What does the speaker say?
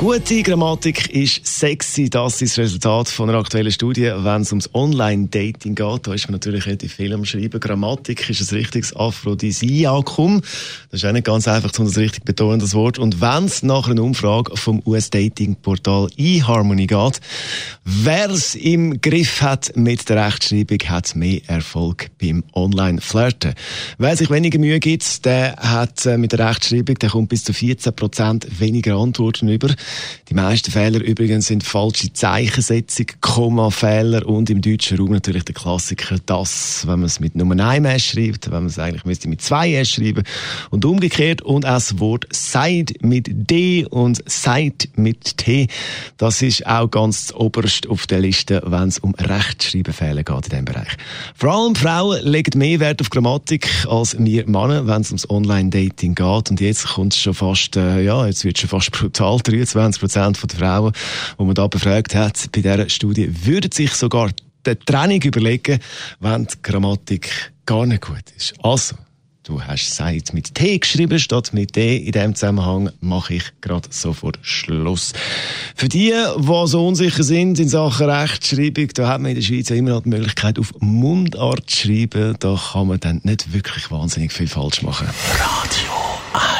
Gute Grammatik ist sexy. Das ist das Resultat von einer aktuellen Studie, wenn es ums Online-Dating geht. Da ist man natürlich relativ viel am Schreiben. Grammatik ist ein richtiges Aphrodisiakum. Das ist auch nicht ganz einfach, um das richtig betonen, das Wort. Und wenn es nach einer Umfrage vom US-Dating-Portal eHarmony geht, wer es im Griff hat mit der Rechtschreibung, hat mehr Erfolg beim Online-Flirten. Wer sich weniger Mühe gibt, der hat äh, mit der Rechtschreibung, der kommt bis zu 14% weniger Antworten über. Die meisten Fehler übrigens sind falsche Zeichensetzung, Kommafehler und im deutschen Raum natürlich der Klassiker, das, wenn man es mit Nummer 1 S schreibt, wenn man es eigentlich müsste mit 2 S schreiben und umgekehrt und auch das Wort Seid mit D und Seid mit T, das ist auch ganz oberst auf der Liste, wenn es um Rechtschreibfehler geht in diesem Bereich. Vor allem Frauen legen mehr Wert auf Grammatik als wir Männer, wenn es ums Online-Dating geht und jetzt kommt es schon fast, äh, ja, jetzt wird schon fast brutal, 23 25 Prozent der Frauen, die man da befragt hat, bei dieser Studie, würden sich sogar die Training überlegen, wenn die Grammatik gar nicht gut ist. Also, Du hast Zeit mit T geschrieben statt mit D. In diesem Zusammenhang mache ich gerade sofort Schluss. Für die, die so unsicher sind in Sachen Rechtschreibung, da hat man in der Schweiz immer noch die Möglichkeit, auf Mundart zu schreiben. Da kann man dann nicht wirklich wahnsinnig viel falsch machen. Radio